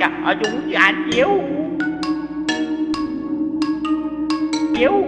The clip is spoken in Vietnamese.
Dạ, cho chúng ta chiếu. Chiếu.